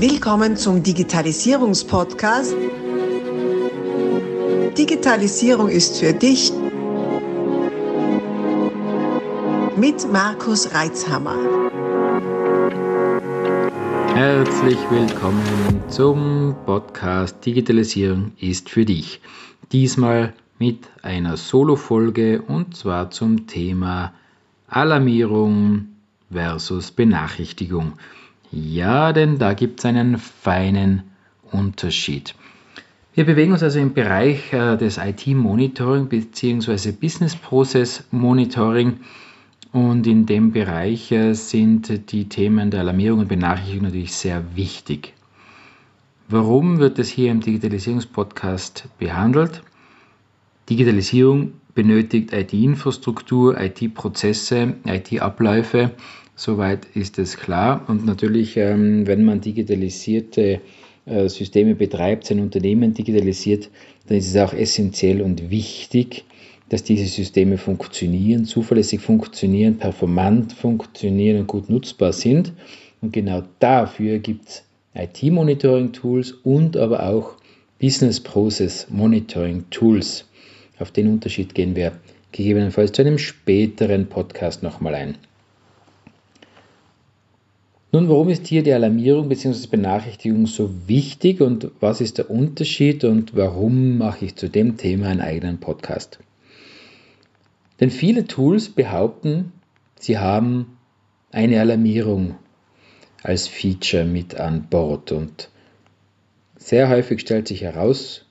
Willkommen zum Digitalisierungspodcast. Digitalisierung ist für dich mit Markus Reitzhammer. Herzlich willkommen zum Podcast Digitalisierung ist für dich. Diesmal mit einer Solo-Folge und zwar zum Thema Alarmierung versus Benachrichtigung. Ja, denn da gibt es einen feinen Unterschied. Wir bewegen uns also im Bereich äh, des IT-Monitoring bzw. Business Process Monitoring und in dem Bereich äh, sind die Themen der Alarmierung und Benachrichtigung natürlich sehr wichtig. Warum wird es hier im Digitalisierungspodcast behandelt? Digitalisierung benötigt IT-Infrastruktur, IT-Prozesse, IT-Abläufe Soweit ist es klar. Und natürlich, ähm, wenn man digitalisierte äh, Systeme betreibt, sein Unternehmen digitalisiert, dann ist es auch essentiell und wichtig, dass diese Systeme funktionieren, zuverlässig funktionieren, performant funktionieren und gut nutzbar sind. Und genau dafür gibt es IT-Monitoring-Tools und aber auch Business Process Monitoring-Tools. Auf den Unterschied gehen wir gegebenenfalls zu einem späteren Podcast nochmal ein. Nun, warum ist hier die Alarmierung bzw. Benachrichtigung so wichtig und was ist der Unterschied und warum mache ich zu dem Thema einen eigenen Podcast? Denn viele Tools behaupten, sie haben eine Alarmierung als Feature mit an Bord und sehr häufig stellt sich heraus,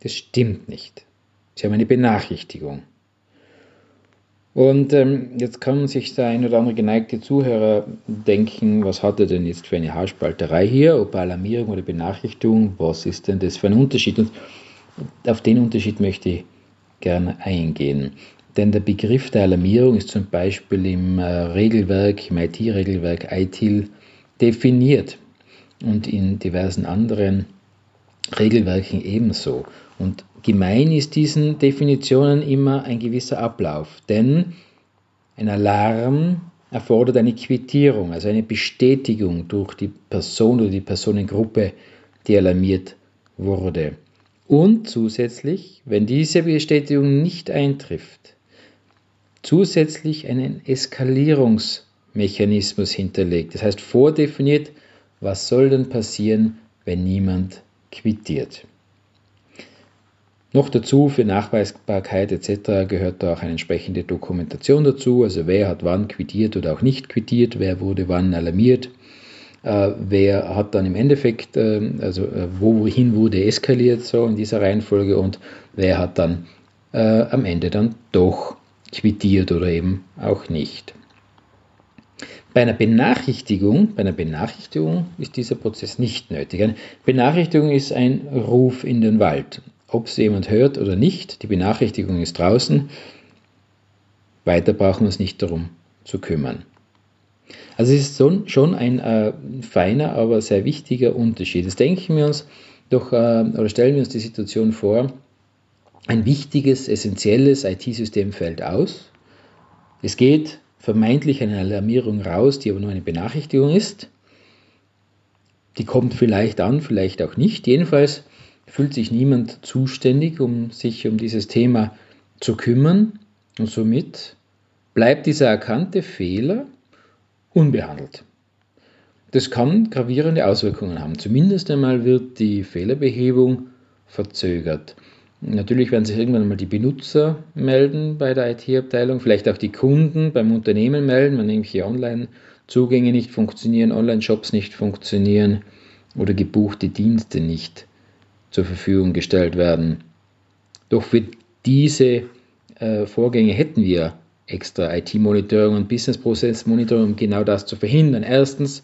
das stimmt nicht. Sie haben eine Benachrichtigung. Und ähm, jetzt kann sich der ein oder andere geneigte Zuhörer denken, was hat er denn jetzt für eine Haarspalterei hier, ob Alarmierung oder Benachrichtigung, was ist denn das für ein Unterschied? Und auf den Unterschied möchte ich gerne eingehen. Denn der Begriff der Alarmierung ist zum Beispiel im äh, Regelwerk, im IT-Regelwerk ITIL definiert und in diversen anderen Regelwerken ebenso. Und gemein ist diesen Definitionen immer ein gewisser Ablauf, denn ein Alarm erfordert eine Quittierung, also eine Bestätigung durch die Person oder die Personengruppe, die alarmiert wurde. Und zusätzlich, wenn diese Bestätigung nicht eintrifft, zusätzlich einen Eskalierungsmechanismus hinterlegt. Das heißt vordefiniert, was soll denn passieren, wenn niemand quittiert. Noch dazu für Nachweisbarkeit etc. gehört da auch eine entsprechende Dokumentation dazu, also wer hat wann quittiert oder auch nicht quittiert, wer wurde wann alarmiert, äh, wer hat dann im Endeffekt, äh, also äh, wohin wurde eskaliert, so in dieser Reihenfolge und wer hat dann äh, am Ende dann doch quittiert oder eben auch nicht. Bei einer Benachrichtigung, bei einer Benachrichtigung ist dieser Prozess nicht nötig. Eine Benachrichtigung ist ein Ruf in den Wald ob es jemand hört oder nicht. Die Benachrichtigung ist draußen. Weiter brauchen wir uns nicht darum zu kümmern. Also es ist schon ein äh, feiner, aber sehr wichtiger Unterschied. Jetzt denken wir uns doch, äh, oder stellen wir uns die Situation vor, ein wichtiges, essentielles IT-System fällt aus. Es geht vermeintlich eine Alarmierung raus, die aber nur eine Benachrichtigung ist. Die kommt vielleicht an, vielleicht auch nicht. Jedenfalls fühlt sich niemand zuständig, um sich um dieses Thema zu kümmern und somit bleibt dieser erkannte Fehler unbehandelt. Das kann gravierende Auswirkungen haben. Zumindest einmal wird die Fehlerbehebung verzögert. Natürlich werden sich irgendwann mal die Benutzer melden bei der IT-Abteilung, vielleicht auch die Kunden beim Unternehmen melden, wenn irgendwelche Online-Zugänge nicht funktionieren, Online-Shops nicht funktionieren oder gebuchte Dienste nicht zur Verfügung gestellt werden. Doch für diese äh, Vorgänge hätten wir extra IT-Monitoring und Business-Prozess-Monitoring, um genau das zu verhindern. Erstens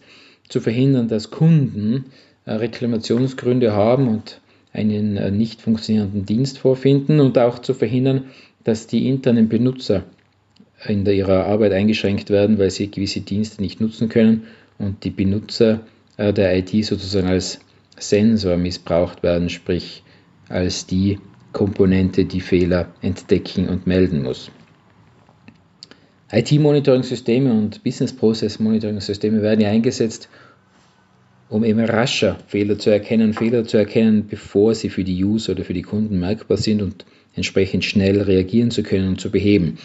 zu verhindern, dass Kunden äh, Reklamationsgründe haben und einen äh, nicht funktionierenden Dienst vorfinden und auch zu verhindern, dass die internen Benutzer in ihrer Arbeit eingeschränkt werden, weil sie gewisse Dienste nicht nutzen können und die Benutzer äh, der IT sozusagen als Sensor missbraucht werden, sprich als die Komponente, die Fehler entdecken und melden muss. IT-Monitoring-Systeme und Business-Process-Monitoring-Systeme werden ja eingesetzt, um eben rascher Fehler zu erkennen, Fehler zu erkennen, bevor sie für die User oder für die Kunden merkbar sind und entsprechend schnell reagieren zu können und zu beheben.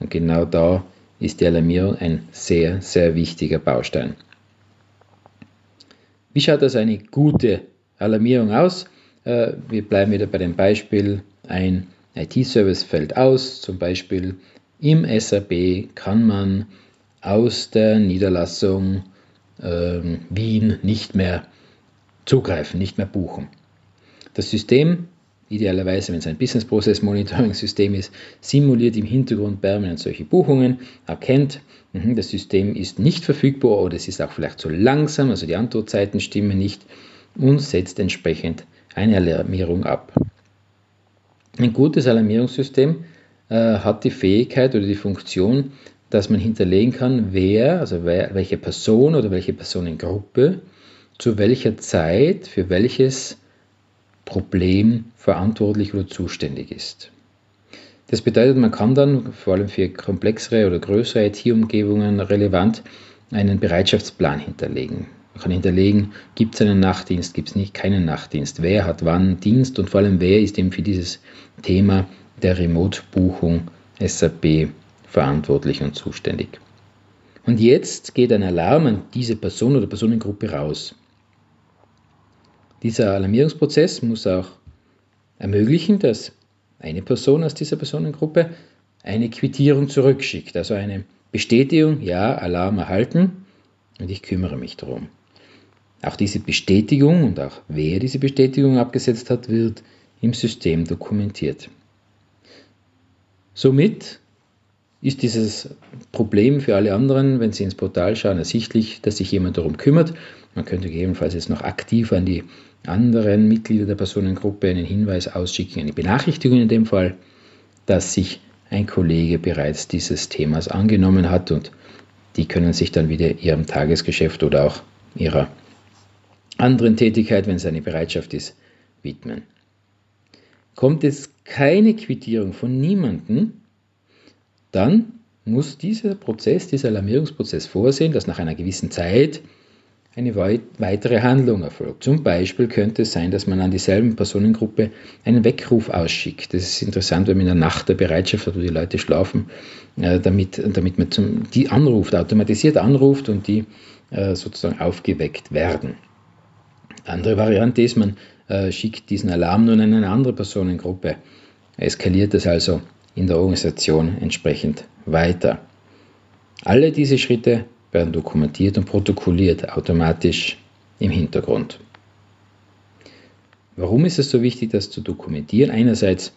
Und genau da ist die Alarmierung ein sehr, sehr wichtiger Baustein. Wie schaut also eine gute Alarmierung aus? Äh, wir bleiben wieder bei dem Beispiel, ein IT-Service fällt aus, zum Beispiel im SAP kann man aus der Niederlassung äh, Wien nicht mehr zugreifen, nicht mehr buchen. Das System, idealerweise wenn es ein Business Process Monitoring System ist, simuliert im Hintergrund permanent solche Buchungen, erkennt, mh, das System ist nicht verfügbar oder es ist auch vielleicht zu langsam, also die Antwortzeiten stimmen nicht und setzt entsprechend eine Alarmierung ab. Ein gutes Alarmierungssystem äh, hat die Fähigkeit oder die Funktion, dass man hinterlegen kann, wer, also wer, welche Person oder welche Personengruppe zu welcher Zeit für welches Problem verantwortlich oder zuständig ist. Das bedeutet, man kann dann vor allem für komplexere oder größere IT-Umgebungen relevant einen Bereitschaftsplan hinterlegen. Man kann hinterlegen, gibt es einen Nachtdienst, gibt es nicht keinen Nachtdienst, wer hat wann Dienst und vor allem wer ist eben für dieses Thema der Remote-Buchung SAP verantwortlich und zuständig. Und jetzt geht ein Alarm an diese Person oder Personengruppe raus. Dieser Alarmierungsprozess muss auch ermöglichen, dass eine Person aus dieser Personengruppe eine Quittierung zurückschickt, also eine Bestätigung, ja, Alarm erhalten und ich kümmere mich darum. Auch diese Bestätigung und auch wer diese Bestätigung abgesetzt hat, wird im System dokumentiert. Somit ist dieses Problem für alle anderen, wenn Sie ins Portal schauen, ersichtlich, dass sich jemand darum kümmert. Man könnte gegebenenfalls jetzt noch aktiv an die anderen Mitglieder der Personengruppe einen Hinweis ausschicken, eine Benachrichtigung in dem Fall, dass sich ein Kollege bereits dieses Themas angenommen hat und die können sich dann wieder ihrem Tagesgeschäft oder auch ihrer anderen Tätigkeit, wenn es eine Bereitschaft ist, widmen. Kommt jetzt keine Quittierung von niemandem, dann muss dieser Prozess, dieser Alarmierungsprozess vorsehen, dass nach einer gewissen Zeit eine weitere Handlung erfolgt. Zum Beispiel könnte es sein, dass man an dieselben Personengruppe einen Weckruf ausschickt. Das ist interessant, wenn man in der Nacht der Bereitschaft hat, wo die Leute schlafen, äh, damit, damit man zum, die anruft, automatisiert anruft und die äh, sozusagen aufgeweckt werden. Andere Variante ist, man äh, schickt diesen Alarm nur an eine andere Personengruppe. Eskaliert es also in der Organisation entsprechend weiter. Alle diese Schritte werden dokumentiert und protokolliert automatisch im Hintergrund. Warum ist es so wichtig, das zu dokumentieren? Einerseits,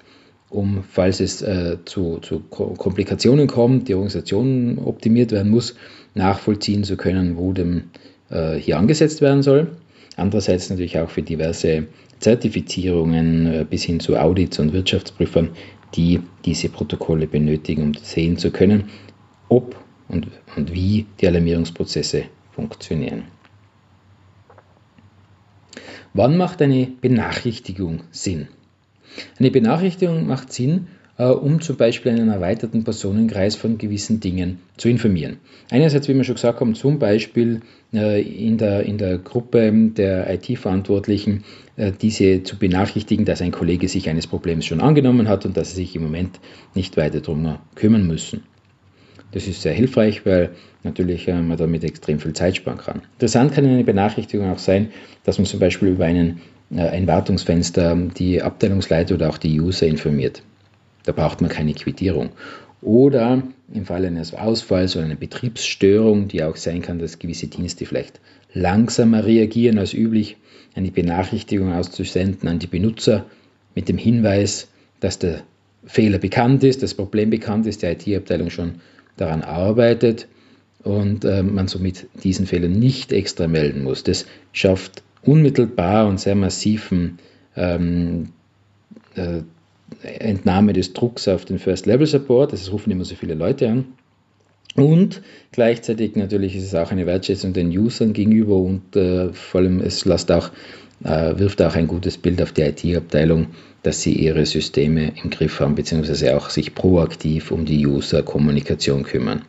um, falls es äh, zu, zu, Komplikationen kommt, die Organisation optimiert werden muss, nachvollziehen zu können, wo dem äh, hier angesetzt werden soll. Andererseits natürlich auch für diverse Zertifizierungen äh, bis hin zu Audits und Wirtschaftsprüfern, die diese Protokolle benötigen, um sehen zu können, ob und, und wie die Alarmierungsprozesse funktionieren. Wann macht eine Benachrichtigung Sinn? Eine Benachrichtigung macht Sinn, äh, um zum Beispiel einen erweiterten Personenkreis von gewissen Dingen zu informieren. Einerseits, wie wir schon gesagt haben, zum Beispiel äh, in der, in der Gruppe der IT-Verantwortlichen äh, diese zu benachrichtigen, dass ein Kollege sich eines Problems schon angenommen hat und dass sie sich im Moment nicht weiter darum kümmern müssen. Das ist sehr hilfreich, weil natürlich man damit extrem viel Zeit sparen kann. Interessant kann eine Benachrichtigung auch sein, dass man zum Beispiel über einen, ein Wartungsfenster die Abteilungsleiter oder auch die User informiert. Da braucht man keine Quittierung. Oder im Fall eines Ausfalls oder einer Betriebsstörung, die auch sein kann, dass gewisse Dienste vielleicht langsamer reagieren als üblich, eine Benachrichtigung auszusenden an die Benutzer mit dem Hinweis, dass der Fehler bekannt ist, das Problem bekannt ist, die IT-Abteilung schon daran arbeitet und äh, man somit diesen Fehler nicht extra melden muss. Das schafft unmittelbar und sehr massiven ähm, äh, Entnahme des Drucks auf den First-Level-Support, das rufen immer so viele Leute an. Und gleichzeitig natürlich ist es auch eine Wertschätzung den Usern gegenüber und äh, vor allem es lässt auch, wirft auch ein gutes Bild auf die IT-Abteilung, dass sie ihre Systeme im Griff haben, beziehungsweise auch sich proaktiv um die User-Kommunikation kümmern.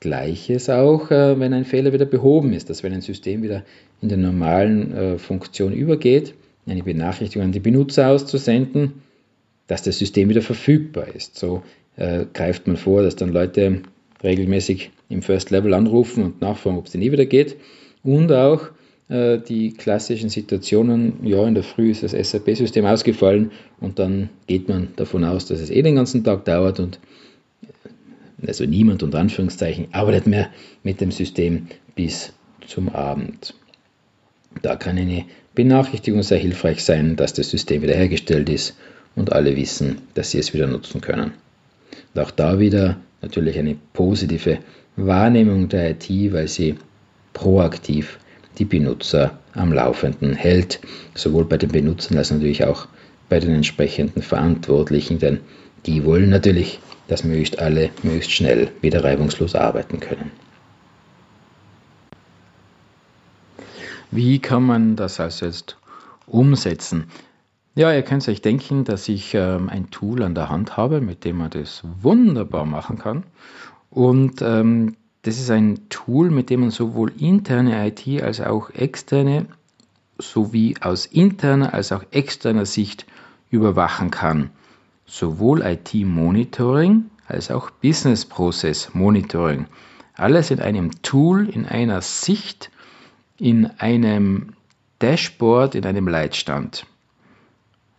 Gleiches auch, äh, wenn ein Fehler wieder behoben ist, dass wenn ein System wieder in der normalen äh, Funktion übergeht, eine Benachrichtigung an die Benutzer auszusenden, dass das System wieder verfügbar ist. So äh, greift man vor, dass dann Leute regelmäßig im First Level anrufen und nachfragen, ob es denn nie wieder geht. Und auch äh, die klassischen Situationen, ja, in der Früh ist das SAP-System ausgefallen und dann geht man davon aus, dass es eh den ganzen Tag dauert und also niemand unter Anführungszeichen arbeitet mehr mit dem System bis zum Abend. Da kann eine Benachrichtigung sehr hilfreich sein, dass das System wiederhergestellt ist und alle wissen, dass sie es wieder nutzen können. Und auch da wieder natürlich eine positive Wahrnehmung der IT, weil sie proaktiv die Benutzer am Laufenden hält, sowohl bei den Benutzern als natürlich auch bei den entsprechenden Verantwortlichen, denn die wollen natürlich, dass möglichst alle möglichst schnell wieder reibungslos arbeiten können. Wie kann man das also jetzt umsetzen? Ja, ihr könnt euch denken, dass ich ähm, ein Tool an der Hand habe, mit dem man das wunderbar machen kann. Und ähm, das ist ein Tool, mit dem man sowohl interne IT als auch externe sowie aus interner als auch externer Sicht überwachen kann. Sowohl IT-Monitoring als auch Business Process Monitoring. Alles in einem Tool, in einer Sicht, in einem Dashboard, in einem Leitstand.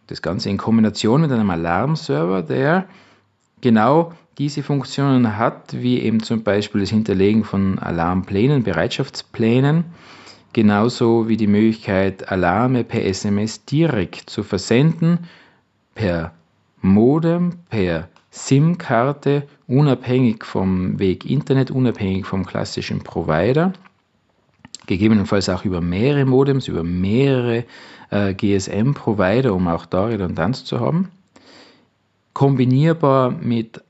Das Ganze in Kombination mit einem Alarmserver, der genau diese Funktionen hat, wie eben zum Beispiel das Hinterlegen von Alarmplänen, Bereitschaftsplänen, genauso wie die Möglichkeit, Alarme per SMS direkt zu versenden, per Modem, per SIM-Karte, unabhängig vom Weg Internet, unabhängig vom klassischen Provider, gegebenenfalls auch über mehrere Modems, über mehrere äh, GSM-Provider, um auch da Redundanz zu haben. Kombinierbar mit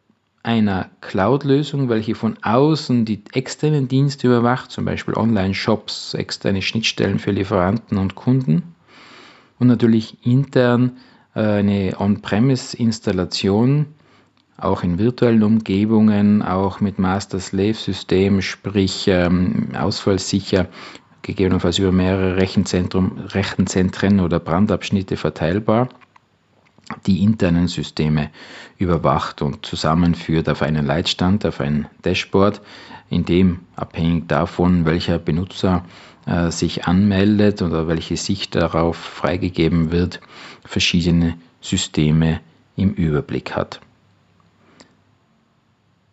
einer Cloud-Lösung, welche von außen die externen Dienste überwacht, zum Beispiel Online-Shops, externe Schnittstellen für Lieferanten und Kunden. Und natürlich intern äh, eine On-Premise-Installation, auch in virtuellen Umgebungen, auch mit Master-Slave-System, sprich ähm, ausfallsicher, gegebenenfalls über mehrere Rechenzentren oder Brandabschnitte verteilbar die internen Systeme überwacht und zusammenführt auf einen Leitstand, auf ein Dashboard, in dem abhängig davon, welcher Benutzer äh, sich anmeldet oder welche Sicht darauf freigegeben wird, verschiedene Systeme im Überblick hat.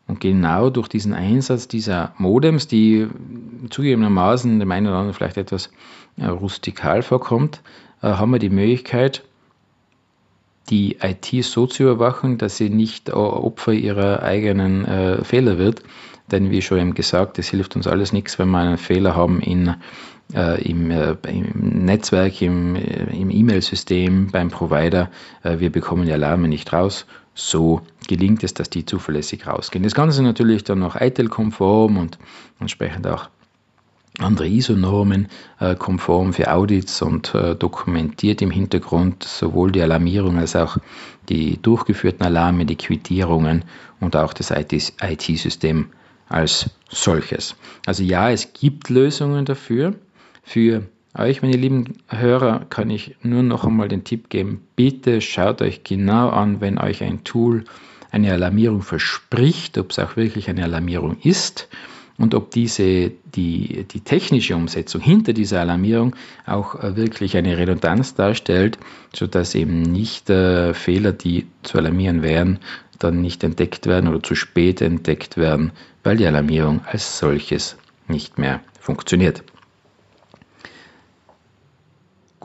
Und genau durch diesen Einsatz dieser Modems, die zugegebenermaßen dem einen oder anderen vielleicht etwas äh, rustikal vorkommt, äh, haben wir die Möglichkeit, die IT so zu überwachen, dass sie nicht Opfer ihrer eigenen äh, Fehler wird. Denn wie schon eben gesagt, es hilft uns alles nichts, wenn wir einen Fehler haben in, äh, im, äh, im, Netzwerk, im, äh, im E-Mail-System, beim Provider. Äh, wir bekommen die Alarme nicht raus. So gelingt es, dass die zuverlässig rausgehen. Das Ganze natürlich dann noch ITIL-konform und entsprechend auch andere ISO-Normen äh, konform für Audits und äh, dokumentiert im Hintergrund sowohl die Alarmierung als auch die durchgeführten Alarme, die Quittierungen und auch das IT-System als solches. Also ja, es gibt Lösungen dafür. Für euch, meine lieben Hörer, kann ich nur noch einmal den Tipp geben, bitte schaut euch genau an, wenn euch ein Tool eine Alarmierung verspricht, ob es auch wirklich eine Alarmierung ist und ob diese, die, die technische Umsetzung hinter dieser Alarmierung auch äh, wirklich eine Redundanz darstellt, sodass eben nicht äh, Fehler, die zu alarmieren wären, dann nicht entdeckt werden oder zu spät entdeckt werden, weil die Alarmierung als solches nicht mehr funktioniert.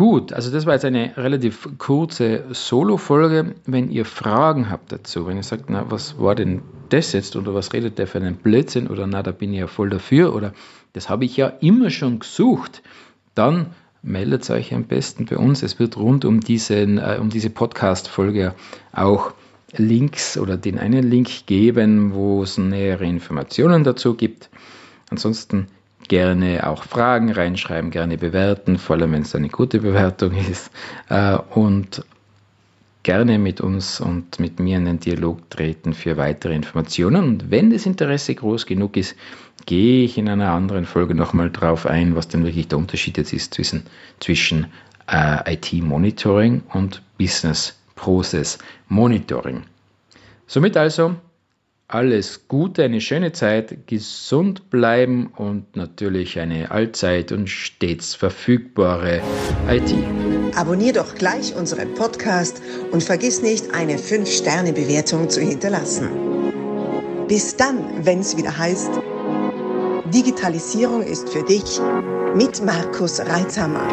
Gut, also das war jetzt eine relativ kurze Solo-Folge. Wenn ihr Fragen habt dazu, wenn ihr sagt, na, was war denn das jetzt oder was redet der für einen Blödsinn oder na, da bin ich ja voll dafür oder das habe ich ja immer schon gesucht, dann meldet euch am besten bei uns. Es wird rund um, diesen, äh, um diese Podcast-Folge auch Links oder den einen Link geben, wo es nähere Informationen dazu gibt. Ansonsten gerne auch Fragen reinschreiben, gerne bewerten, vor allem wenn es eine gute Bewertung ist. Äh, und gerne mit uns und mit mir in den Dialog treten für weitere Informationen. Und wenn das Interesse groß genug ist, gehe ich in einer anderen Folge nochmal drauf ein, was denn wirklich der Unterschied jetzt ist zwischen, zwischen äh, IT-Monitoring und Business Process Monitoring. Somit also alles Gute, eine schöne Zeit, gesund bleiben und natürlich eine allzeit und stets verfügbare IT. Abonnier doch gleich unseren Podcast und vergiss nicht, eine 5-Sterne-Bewertung zu hinterlassen. Bis dann, wenn es wieder heißt, Digitalisierung ist für dich mit Markus Reitzhammer.